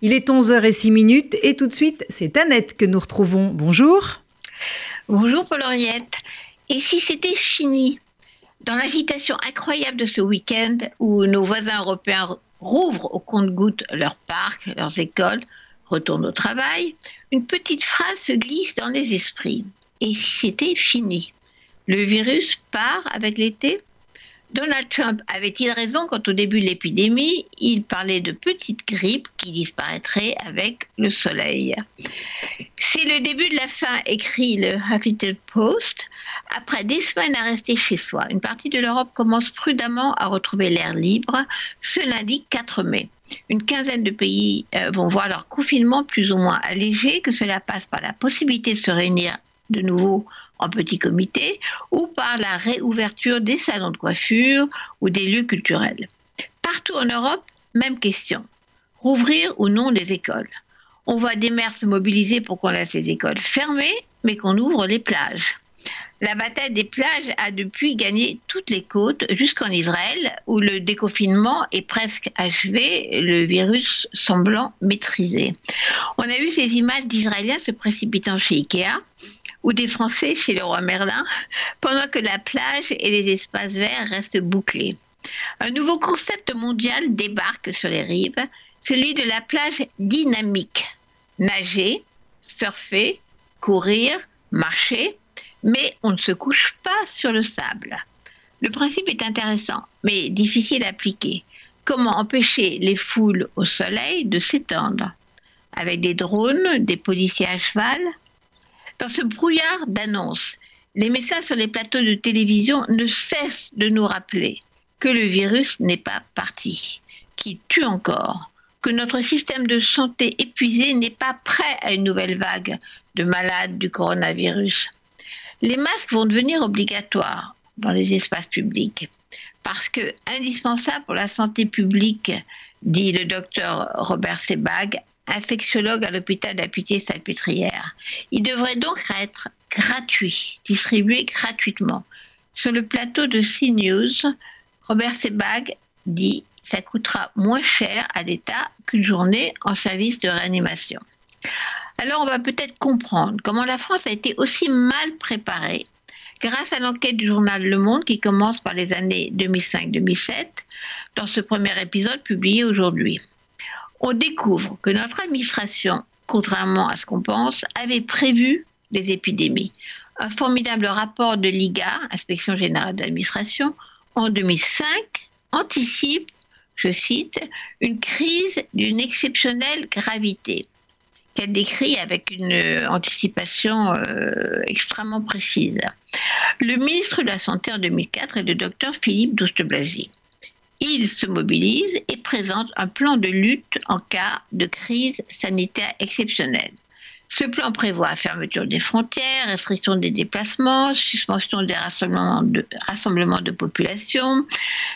Il est 11h06 et tout de suite, c'est Annette que nous retrouvons. Bonjour. Bonjour Paul-Henriette. Et si c'était fini Dans l'agitation incroyable de ce week-end où nos voisins européens rouvrent au compte-gouttes leurs parcs, leurs écoles, retournent au travail, une petite phrase se glisse dans les esprits. Et si c'était fini? Le virus part avec l'été? Donald Trump avait-il raison quand au début de l'épidémie, il parlait de petites grippes qui disparaîtraient avec le soleil? C'est le début de la fin, écrit le Huffington Post. Après des semaines à rester chez soi, une partie de l'Europe commence prudemment à retrouver l'air libre ce lundi 4 mai. Une quinzaine de pays euh, vont voir leur confinement plus ou moins allégé, que cela passe par la possibilité de se réunir de nouveau en petit comité ou par la réouverture des salons de coiffure ou des lieux culturels. Partout en Europe, même question. Rouvrir ou non les écoles. On voit des maires se mobiliser pour qu'on laisse les écoles fermées, mais qu'on ouvre les plages. La bataille des plages a depuis gagné toutes les côtes jusqu'en Israël, où le déconfinement est presque achevé, le virus semblant maîtrisé. On a vu ces images d'Israéliens se précipitant chez Ikea, ou des Français chez le roi Merlin, pendant que la plage et les espaces verts restent bouclés. Un nouveau concept mondial débarque sur les rives, celui de la plage dynamique. Nager, surfer, courir, marcher, mais on ne se couche pas sur le sable. Le principe est intéressant, mais difficile à appliquer. Comment empêcher les foules au soleil de s'étendre? Avec des drones, des policiers à cheval dans ce brouillard d'annonces, les messages sur les plateaux de télévision ne cessent de nous rappeler que le virus n'est pas parti, qu'il tue encore, que notre système de santé épuisé n'est pas prêt à une nouvelle vague de malades du coronavirus. Les masques vont devenir obligatoires dans les espaces publics parce que indispensable pour la santé publique, dit le docteur Robert Sebag, infectiologue à l'hôpital de la Pitié-Salpêtrière. Il devrait donc être gratuit, distribué gratuitement. Sur le plateau de CNews, Robert Sebag dit ça coûtera moins cher à l'État qu'une journée en service de réanimation. Alors on va peut-être comprendre comment la France a été aussi mal préparée grâce à l'enquête du journal Le Monde qui commence par les années 2005-2007 dans ce premier épisode publié aujourd'hui on découvre que notre administration, contrairement à ce qu'on pense, avait prévu des épidémies. Un formidable rapport de l'IGA, Inspection générale d'administration, en 2005 anticipe, je cite, une crise d'une exceptionnelle gravité qu'elle décrit avec une anticipation euh, extrêmement précise. Le ministre de la Santé en 2004 est le docteur Philippe Douste-Blazy il se mobilise et présente un plan de lutte en cas de crise sanitaire exceptionnelle. Ce plan prévoit fermeture des frontières, restriction des déplacements, suspension des rassemblements de, rassemblements de population,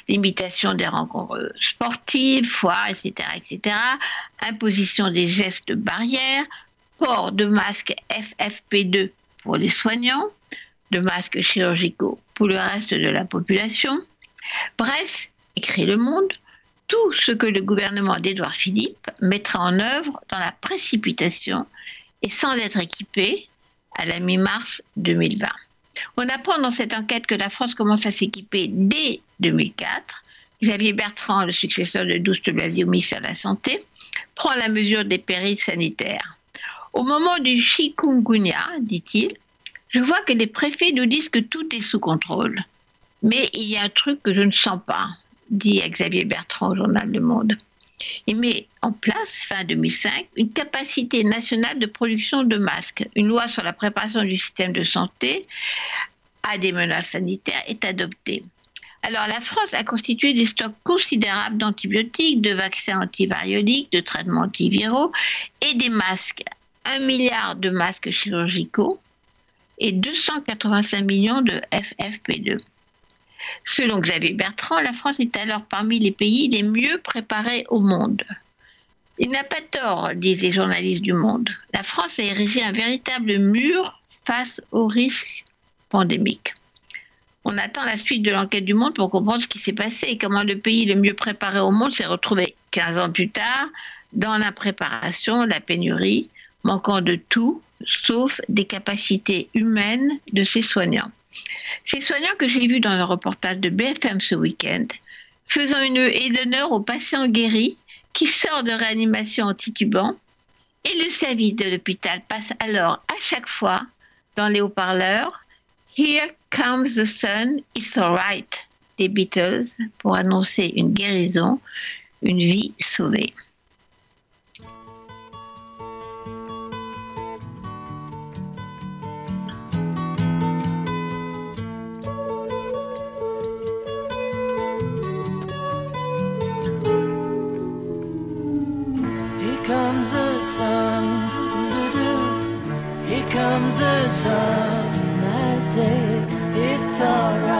limitation des rencontres sportives, foires, etc., etc., imposition des gestes barrières, port de masques FFP2 pour les soignants, de masques chirurgicaux pour le reste de la population. Bref, écrit Le Monde, tout ce que le gouvernement d'Édouard Philippe mettra en œuvre dans la précipitation et sans être équipé à la mi-mars 2020. On apprend dans cette enquête que la France commence à s'équiper dès 2004. Xavier Bertrand, le successeur de Douste Blazy au ministère de la Santé, prend la mesure des périls sanitaires. Au moment du chikungunya, dit-il, je vois que les préfets nous disent que tout est sous contrôle. Mais il y a un truc que je ne sens pas dit Xavier Bertrand au journal Le Monde. Il met en place, fin 2005, une capacité nationale de production de masques. Une loi sur la préparation du système de santé à des menaces sanitaires est adoptée. Alors la France a constitué des stocks considérables d'antibiotiques, de vaccins antivarioliques, de traitements antiviraux et des masques. Un milliard de masques chirurgicaux et 285 millions de FFP2. Selon Xavier Bertrand, la France est alors parmi les pays les mieux préparés au monde. Il n'a pas tort, disent les journalistes du Monde. La France a érigé un véritable mur face aux risques pandémiques. On attend la suite de l'enquête du Monde pour comprendre ce qui s'est passé et comment le pays le mieux préparé au monde s'est retrouvé 15 ans plus tard, dans l'impréparation, la pénurie, manquant de tout, sauf des capacités humaines de ces soignants. Ces soignants que j'ai vus dans le reportage de BFM ce week-end, faisant une haie d'honneur aux patients guéris qui sortent de réanimation en titubant, et le service de l'hôpital passe alors à chaque fois dans les haut-parleurs Here comes the sun, it's alright des Beatles pour annoncer une guérison, une vie sauvée. Sun. I say it's alright.